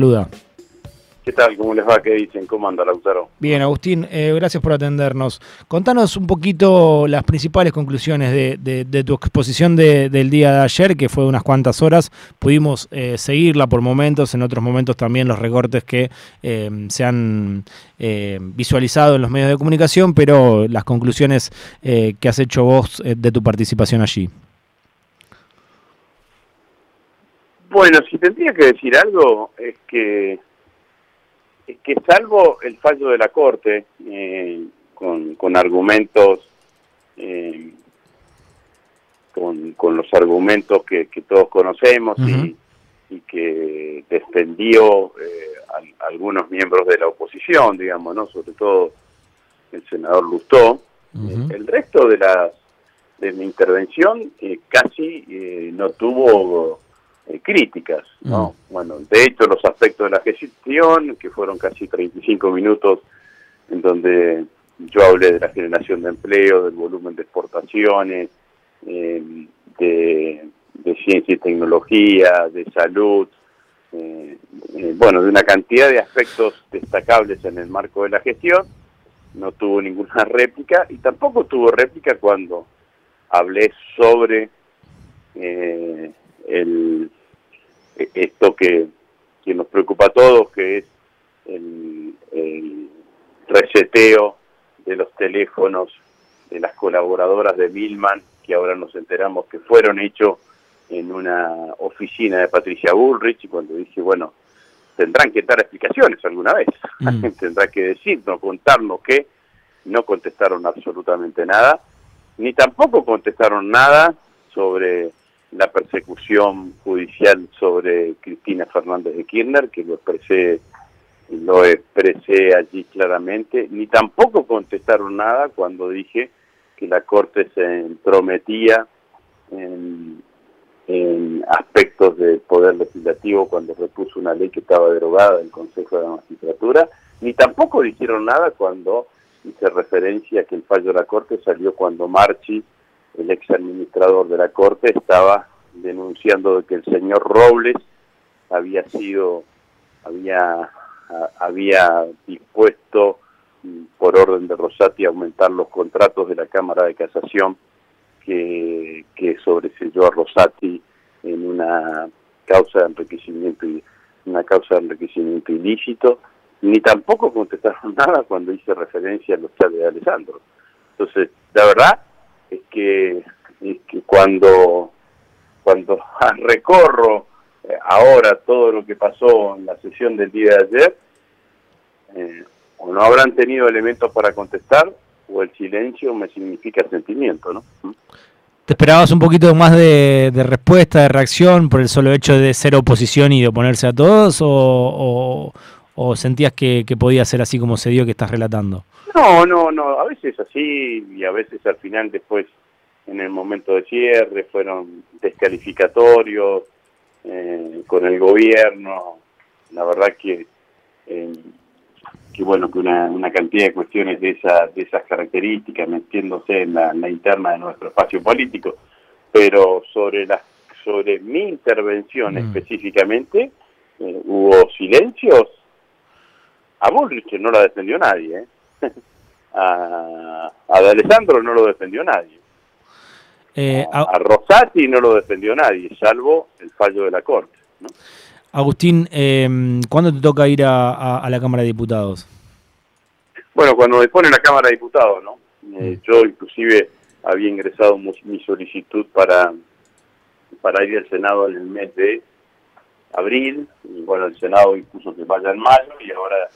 Saluda. ¿Qué tal? ¿Cómo les va? ¿Qué dicen? ¿Cómo anda, Lautaro? Bien, Agustín, eh, gracias por atendernos. Contanos un poquito las principales conclusiones de, tu exposición del día de ayer, que fue de unas cuantas horas. Pudimos eh, seguirla por momentos, en otros momentos también los recortes que eh, se han visualizado en los medios de comunicación, pero las conclusiones que has hecho vos de tu participación allí. Bueno, si tendría que decir algo, es que, es que salvo el fallo de la Corte, eh, con, argumentos, eh, con, los argumentos que, todos conocemos y, que defendió eh, algunos miembros de la oposición, digamos, ¿no? Sobre todo el senador Lustó. el resto de las de mi intervención casi no tuvo eh, críticas, ¿no? Mm. Bueno, de hecho los aspectos de la gestión, que fueron casi 35 minutos en donde yo hablé de la generación de empleo, del volumen de exportaciones, eh, de, ciencia y tecnología, de salud, eh, bueno, de una cantidad de aspectos destacables en el marco de la gestión, no tuvo ninguna réplica y tampoco tuvo réplica cuando hablé sobre el esto que, nos preocupa a todos, que es el, reseteo de los teléfonos de las colaboradoras de Milman, que ahora nos enteramos que fueron hechos en una oficina de Patricia Bullrich, y cuando dije, bueno, tendrán que dar explicaciones alguna vez, mm. tendrá que decirnos, contarnos que no contestaron absolutamente nada, ni tampoco contestaron nada sobre la persecución judicial sobre Cristina Fernández de Kirchner, que lo expresé, lo expresé allí claramente, ni tampoco contestaron nada cuando dije que la Corte se entrometía en, aspectos del poder legislativo cuando repuso una ley que estaba derogada del Consejo de la Magistratura, ni tampoco dijeron nada cuando hice referencia a que el fallo de la Corte salió cuando Marchi el ex administrador de la Corte estaba denunciando que el señor Robles había sido, había, había dispuesto mm, por orden de Rosati aumentar los contratos de la Cámara de Casación que, que sobreselló a Rosati en una causa de enriquecimiento y una causa de enriquecimiento ilícito, ni tampoco contestaron nada cuando hice referencia a los chats de Alessandro. Entonces, la verdad, es que, que cuando, cuando recorro eh, ahora todo lo que pasó en la sesión del día de ayer, eh, o no habrán tenido elementos para contestar, o el silencio me significa sentimiento, ¿no? ¿Mm? ¿Te esperabas un poquito más de, respuesta, de reacción por el solo hecho de ser oposición y de oponerse a todos? ¿O, o, sentías que, que podía ser así como se dio que estás relatando? No, no, no, a veces así y a veces al final después en el momento de cierre fueron descalificatorios eh, con el gobierno, la verdad que, eh, que bueno, que una, una, cantidad de cuestiones de, esa, de esas características metiéndose en la, interna de nuestro espacio político, pero sobre, la, sobre mi intervención mm. específicamente eh, hubo silencios, a Bullrich no la defendió nadie, ¿eh? a, a Alessandro no lo defendió nadie. Eh, a, Rosati no lo defendió nadie, salvo el fallo de la Corte. Agustín, eh, ¿cuándo te toca ir a, la Cámara de Diputados? Bueno, cuando dispone la Cámara de Diputados, ¿no? Eh, mm. yo inclusive había ingresado mi solicitud para, para ir al Senado en el mes de abril, y bueno, el Senado incluso que vaya en mayo, y ahora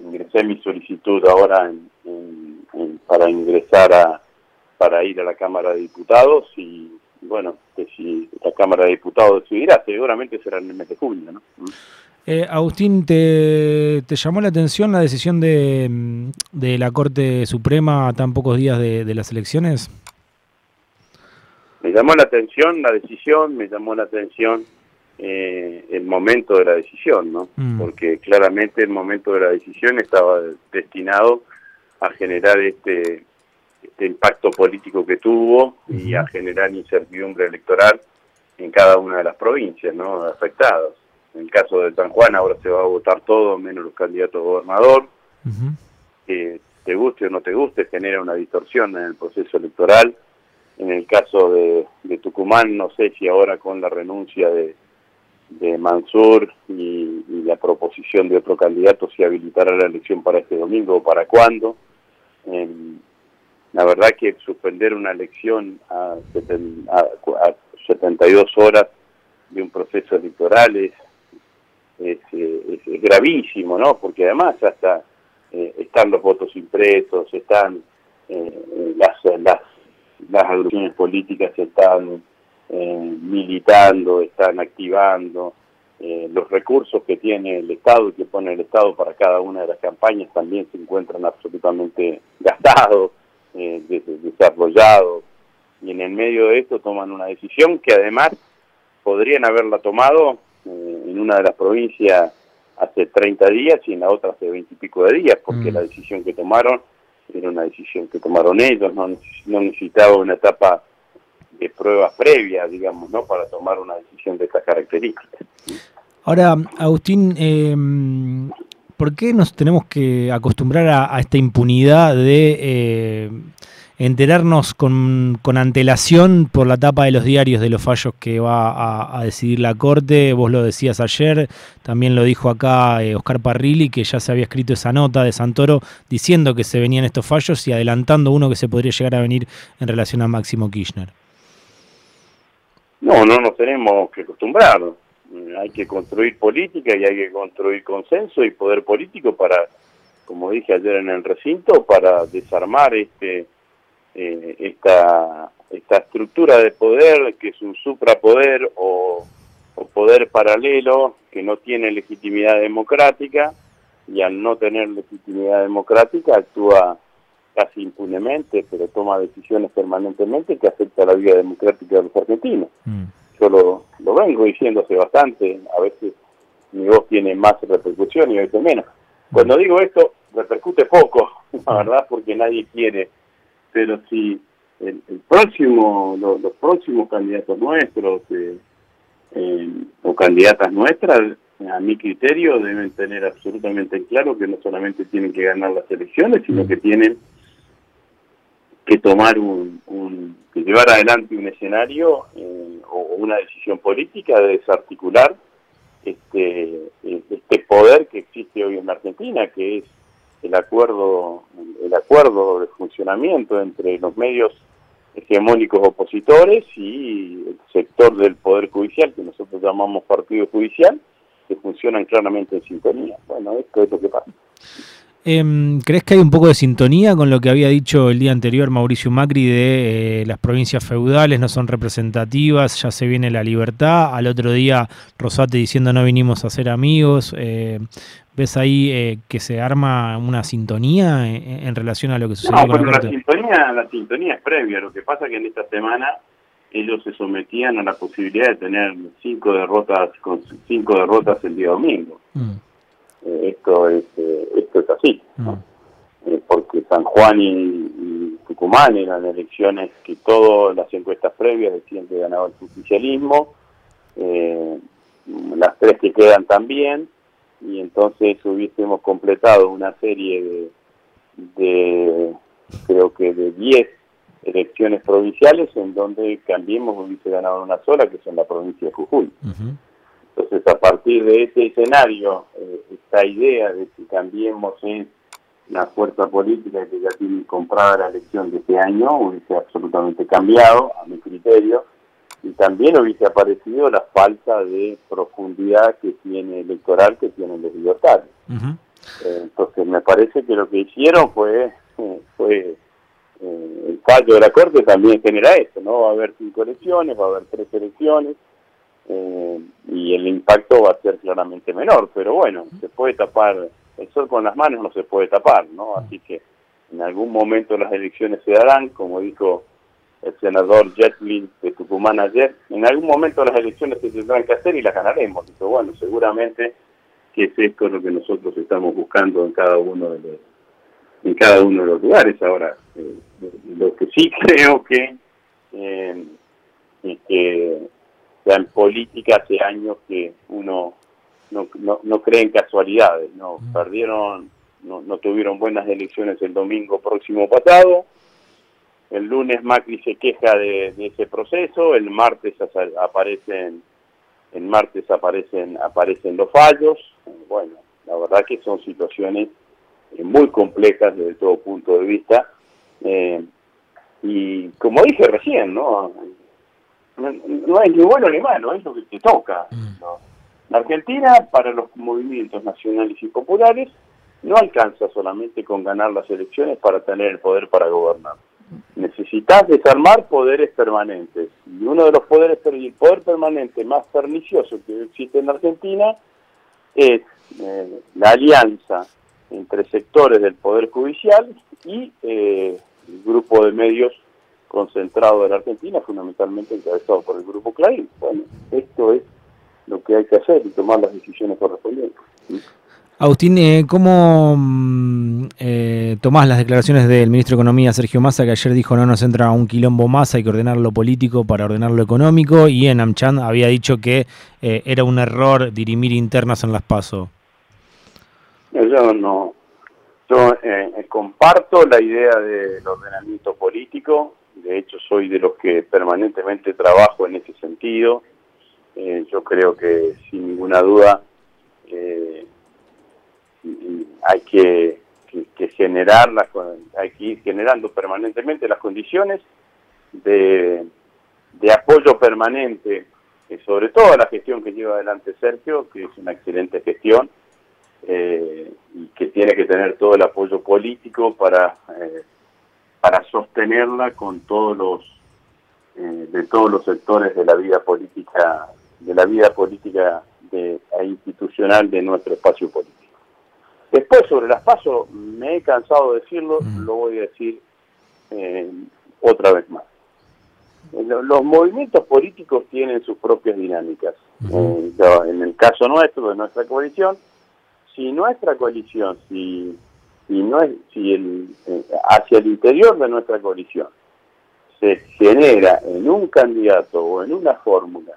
ingresé mi solicitud ahora para ingresar a para ir a la Cámara de Diputados y bueno, que si la Cámara de Diputados decidirá, seguramente será en el mes de junio, ¿no? Eh, Agustín, ¿te, llamó la atención la decisión de, de, la Corte Suprema a tan pocos días de, las elecciones? Me llamó la atención la decisión, me llamó la atención eh, el momento de la decisión, ¿no? Mm. Porque claramente el momento de la decisión estaba destinado a generar este, este impacto político que tuvo y a generar incertidumbre electoral en cada una de las provincias, ¿no? Afectadas. En el caso de San Juan ahora se va a votar todo, menos los candidatos a gobernador. que te guste o no te guste, genera una distorsión en el proceso electoral. En el caso de, Tucumán, no sé si ahora con la renuncia de, Mansur y, la proposición de otro candidato se habilitará la elección para este domingo o para cuándo. la verdad que suspender una elección a, a 72 horas de un proceso electoral es, es, gravísimo, ¿no? Porque además hasta eh, están los votos impresos, están eh, las, las, las agrupaciones políticas están eh, militando, están activando, los recursos que tiene el Estado y que pone el Estado para cada una de las campañas también se encuentran absolutamente gastados, desarrollados, y en el medio de esto toman una decisión que además podrían haberla tomado eh, en una de las provincias hace 30 días y en la otra hace 20 y pico de días, porque mm. la decisión que tomaron era una decisión que tomaron ellos, no, no necesitaba una etapa de pruebas previas, digamos, ¿no? para tomar una decisión de estas características. Ahora, Agustín, eh, ¿por qué nos tenemos que acostumbrar a, esta impunidad de eh, enterarnos con, antelación por la tapa de los diarios de los fallos que va a, decidir la Corte. Vos lo decías ayer, también lo dijo acá eh, Oscar Parrilli, que ya se había escrito esa nota de Santoro diciendo que se venían estos fallos y adelantando uno que se podría llegar a venir en relación a Máximo Kirchner. No, no nos tenemos que acostumbrar. Hay que construir política y hay que construir consenso y poder político para, como dije ayer en el recinto, para desarmar este eh, esta, esta estructura de poder que es un suprapoder o, o poder paralelo que no tiene legitimidad democrática y al no tener legitimidad democrática actúa casi impunemente, pero toma decisiones permanentemente que afecta la vida democrática de los argentinos. Mm. Yo lo, lo, vengo diciendo hace bastante, a veces mi voz tiene más repercusión y a veces menos. Cuando digo esto, repercute poco, la verdad, porque nadie quiere pero si el, próximo, los próximos candidatos nuestros eh, eh, o candidatas nuestras, a mi criterio, deben tener absolutamente claro que no solamente tienen que ganar las elecciones, sino que tienen que tomar un, que llevar adelante un escenario eh, o una decisión política de desarticular este, este poder que existe hoy en Argentina, que es el acuerdo, el acuerdo de funcionamiento entre los medios hegemónicos opositores y el sector del Poder Judicial, que nosotros llamamos Partido Judicial, que funcionan claramente en sintonía. Bueno, esto es lo que pasa. Em, ¿Crees que hay un poco de sintonía con lo que había dicho el día anterior Mauricio Macri de eh, las provincias feudales no son representativas, ya se viene la libertad? Al otro día Rosate diciendo no vinimos a ser amigos. Eh, ¿Ves ahí eh, que se arma una sintonía en, relación a lo que sucedió no, con la, la sintonía, la sintonía es previa. Lo que pasa es que en esta semana ellos se sometían a la posibilidad de tener cinco derrotas con cinco derrotas el día domingo. Mm. Eh, esto es eh, esto es así, mm. porque San Juan y, Tucumán eran elecciones que todas las encuestas previas decían que ganaba el justicialismo. las tres que quedan también y entonces hubiésemos completado una serie de, creo que de 10 elecciones provinciales en donde Cambiemos hubiese ganado una sola, que son la provincia de Jujuy. Entonces, a partir de ese escenario, eh, esta idea de que Cambiemos es la fuerza política que ya tiene comprada la elección de este año, hubiese absolutamente cambiado, a mi criterio, y también hubiese aparecido la falta de profundidad que tiene electoral que tienen los libertarios. Eh, entonces me parece que lo que hicieron fue, fue eh, el fallo de la Corte también genera eso, ¿no? Va a haber cinco elecciones, va a haber tres elecciones eh, y el impacto va a ser claramente menor, pero bueno, se puede tapar, el sol con las manos no se puede tapar, ¿no? Así que en algún momento las elecciones se darán, como dijo el senador Jetlin de Tucumán ayer, en algún momento las elecciones se tendrán que hacer y las ganaremos. Pero bueno, seguramente que es esto lo que nosotros estamos buscando en cada uno de los, en cada uno de los lugares. Ahora, eh, lo que sí creo que, eh, que en política hace años que uno no, no, creen casualidades, no perdieron, no, no tuvieron buenas elecciones el domingo próximo pasado, el lunes Macri se queja de, ese proceso, el martes aparecen, el martes aparecen, aparecen los fallos, bueno, la verdad que son situaciones eh, muy complejas desde todo punto de vista, eh, y como dije recién, ¿no? No, es ni bueno ni malo, es lo que te toca. Mm. La Argentina, para los movimientos nacionales y populares, no alcanza solamente con ganar las elecciones para tener el poder para gobernar. Necesitas desarmar poderes permanentes. Y uno de los poderes, el poder permanente más pernicioso que existe en la Argentina es eh, la alianza entre sectores del Poder Judicial y eh, el grupo de medios concentrado de la Argentina, fundamentalmente encabezado por el Grupo Clarín. Bueno, esto es lo que hay que hacer y tomar las decisiones correspondientes. Agustín, eh, ¿cómo mm, eh, tomás las declaraciones del ministro de Economía, Sergio Massa, que ayer dijo no nos entra un quilombo más, hay que ordenar lo político para ordenar lo económico, y en Amchan había dicho que eh, era un error dirimir internas en las PASO? Yo no, yo comparto la idea del ordenamiento político, de hecho soy de los que permanentemente trabajo en ese sentido, yo creo que sin ninguna duda hay que, las, hay que ir generando permanentemente las condiciones de, apoyo permanente, sobre todo a la gestión que lleva adelante Sergio, que es una excelente gestión, eh, y que tiene que tener todo el apoyo político para, eh, para sostenerla con todos los eh, de todos los sectores de la vida política de la vida política e institucional de nuestro espacio político. Después, sobre las pasos, me he cansado de decirlo, lo voy a decir eh, otra vez más. Los movimientos políticos tienen sus propias dinámicas. Eh, en el caso nuestro, de nuestra coalición, si nuestra coalición, si, si, no es, si el, eh, hacia el interior de nuestra coalición se genera en un candidato o en una fórmula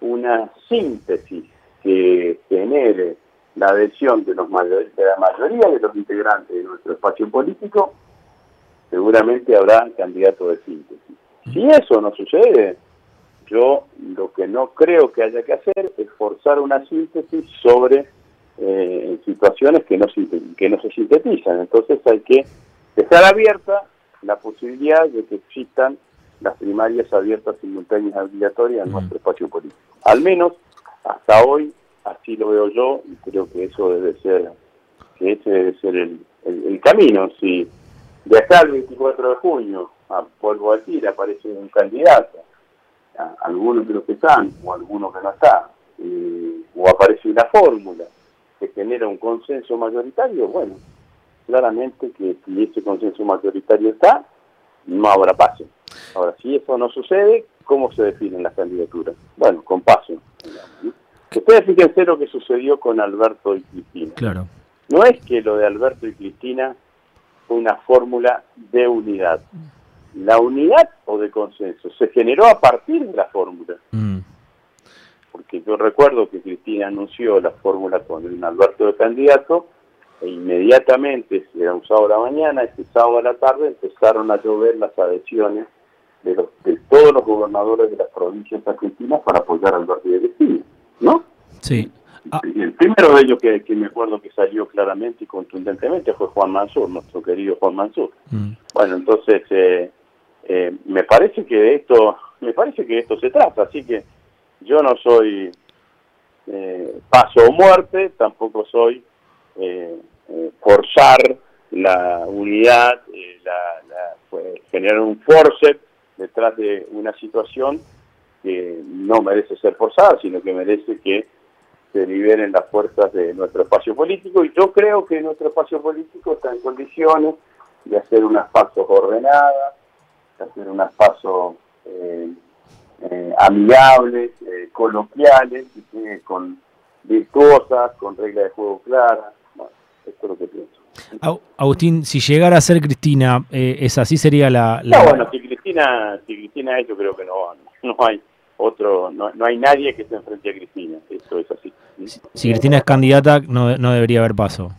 una síntesis que genere la adhesión de, los de la mayoría de los integrantes de nuestro espacio político, seguramente habrá candidatos de síntesis. Si eso no sucede, yo lo que no creo que haya que hacer es forzar una síntesis sobre eh, situaciones que no, que no se sintetizan. Entonces hay que dejar abierta la posibilidad de que existan las primarias abiertas, simultáneas, obligatorias en nuestro espacio político. Al menos hasta hoy así lo veo yo y creo que eso debe ser, que ese debe ser el, camino. Si de acá al 24 de junio, a polvo a decir, aparece un candidato, algunos de los que están o algunos que no están, o aparece una fórmula que genera un consenso mayoritario, bueno, claramente que si ese consenso mayoritario está, no habrá paso. Ahora, si eso no sucede, ¿cómo se definen las candidaturas? Bueno, con paso. Ustedes fíjense lo que sucedió con Alberto y Cristina. Claro. No es que lo de Alberto y Cristina fue una fórmula de unidad. La unidad o de consenso se generó a partir de la fórmula. Mm. Porque yo recuerdo que Cristina anunció la fórmula con un Alberto de candidato e inmediatamente, era un sábado a la mañana, ese sábado a la tarde empezaron a llover las adhesiones de, de todos los gobernadores de las provincias argentinas para apoyar a Alberto y Cristina. ¿no? Sí. Ah. El primero de ellos que, me acuerdo que salió claramente y contundentemente fue Juan Mansur, nuestro querido Juan Mansur. Mm. Bueno, entonces eh, eh, me parece que de esto, me parece que esto se trata, así que yo no soy eh, paso o muerte, tampoco soy forzar la unidad, la, generar un force detrás de una situación que no merece ser forzada, sino que merece que se liberen las fuerzas de nuestro espacio político. Y yo creo que nuestro espacio político está en condiciones de hacer unas pasos ordenadas, de hacer unas pasos eh, eh, amigables, eh, coloquiales, con virtuosas, con reglas de juego claras. Bueno, esto es lo que pienso. Agustín, si llegara a ser Cristina, ¿es así sería la, No, bueno, si Cristina, si Cristina es, yo creo que no, no hay otro, no, no hay nadie que se enfrente a Cristina, eso es así. Si Cristina es candidata, no, no debería haber paso.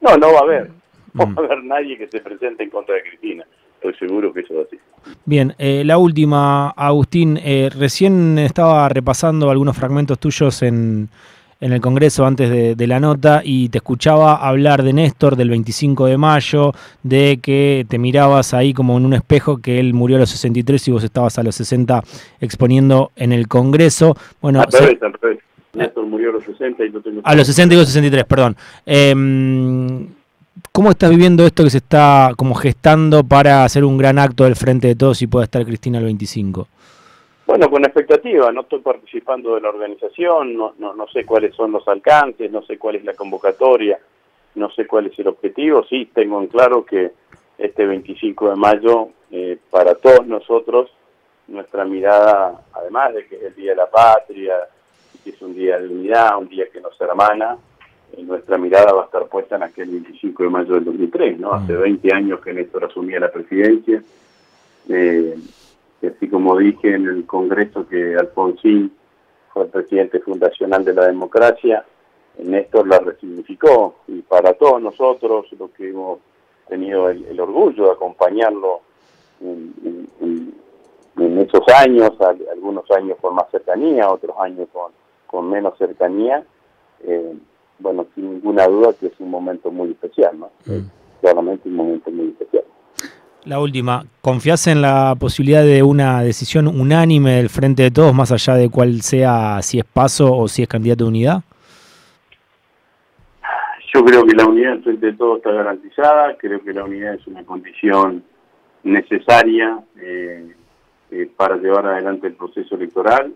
No, no va a haber. No va a haber nadie que se presente en contra de Cristina. Estoy seguro que eso va así. Bien, eh, la última, Agustín. Eh, recién estaba repasando algunos fragmentos tuyos en, en el Congreso antes de, la nota y te escuchaba hablar de Néstor del 25 de mayo, de que te mirabas ahí como en un espejo, que él murió a los 63 y vos estabas a los 60 exponiendo en el Congreso. Bueno, al revés, al revés. Néstor murió a los 60 y no tengo... A los 60 y 63, perdón. Eh, ¿Cómo estás viviendo esto que se está como gestando para hacer un gran acto del frente de todos y pueda estar Cristina el 25? Bueno, con expectativa, no estoy participando de la organización, no, no, no sé cuáles son los alcances, no sé cuál es la convocatoria, no sé cuál es el objetivo, sí tengo en claro que este 25 de mayo, eh, para todos nosotros, nuestra mirada, además de que es el Día de la Patria, que es un día de unidad, un día que nos hermana, nuestra mirada va a estar puesta en aquel 25 de mayo del 2003, ¿no? Hace 20 mm. años que Néstor asumía la presidencia. Eh, y así como dije en el Congreso que Alfonsín fue el presidente fundacional de la democracia, Néstor la resignificó y para todos nosotros, los que hemos tenido el, orgullo de acompañarlo en, esos años, algunos años con más cercanía, otros años con, con menos cercanía, eh, bueno, sin ninguna duda que es un momento muy especial, ¿no? Mm. Claramente un momento muy especial. La última, ¿confías en la posibilidad de una decisión unánime del Frente de Todos, más allá de cuál sea, si es paso o si es candidato de unidad? Yo creo que la unidad del Frente de Todos está garantizada, creo que la unidad es una condición necesaria eh, eh, para llevar adelante el proceso electoral.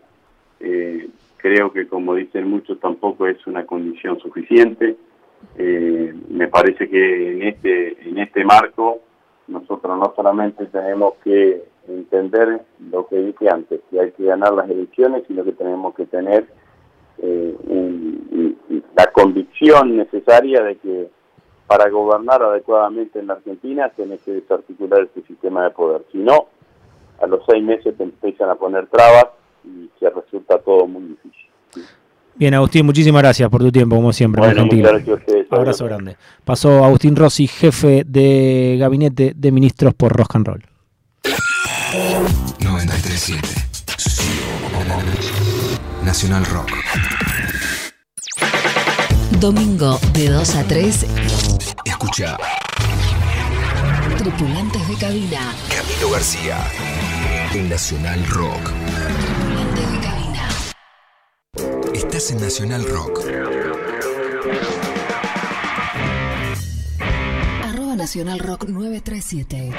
Eh, creo que, como dicen muchos, tampoco es una condición suficiente. me parece que en este, en este marco nosotros no solamente tenemos que entender lo que dije antes, que hay que ganar las elecciones, sino que tenemos que tener eh, la convicción necesaria de que para gobernar adecuadamente en la Argentina tenés que desarticular este sistema de poder. Si no, a los seis meses te empiezan a poner trabas y se resulta todo muy difícil. Bien, Agustín, muchísimas gracias por tu tiempo, como siempre. Bueno, gracias Abrazo grande. Pasó Agustín Rossi, jefe de gabinete de ministros por Rock and Roll. 937 Nacional Rock. Domingo de 2 a 3. Escucha. Tripulantes de cabina. Camilo García. En Nacional Rock. Estás en Nacional Rock. Arroba Nacional Rock 937.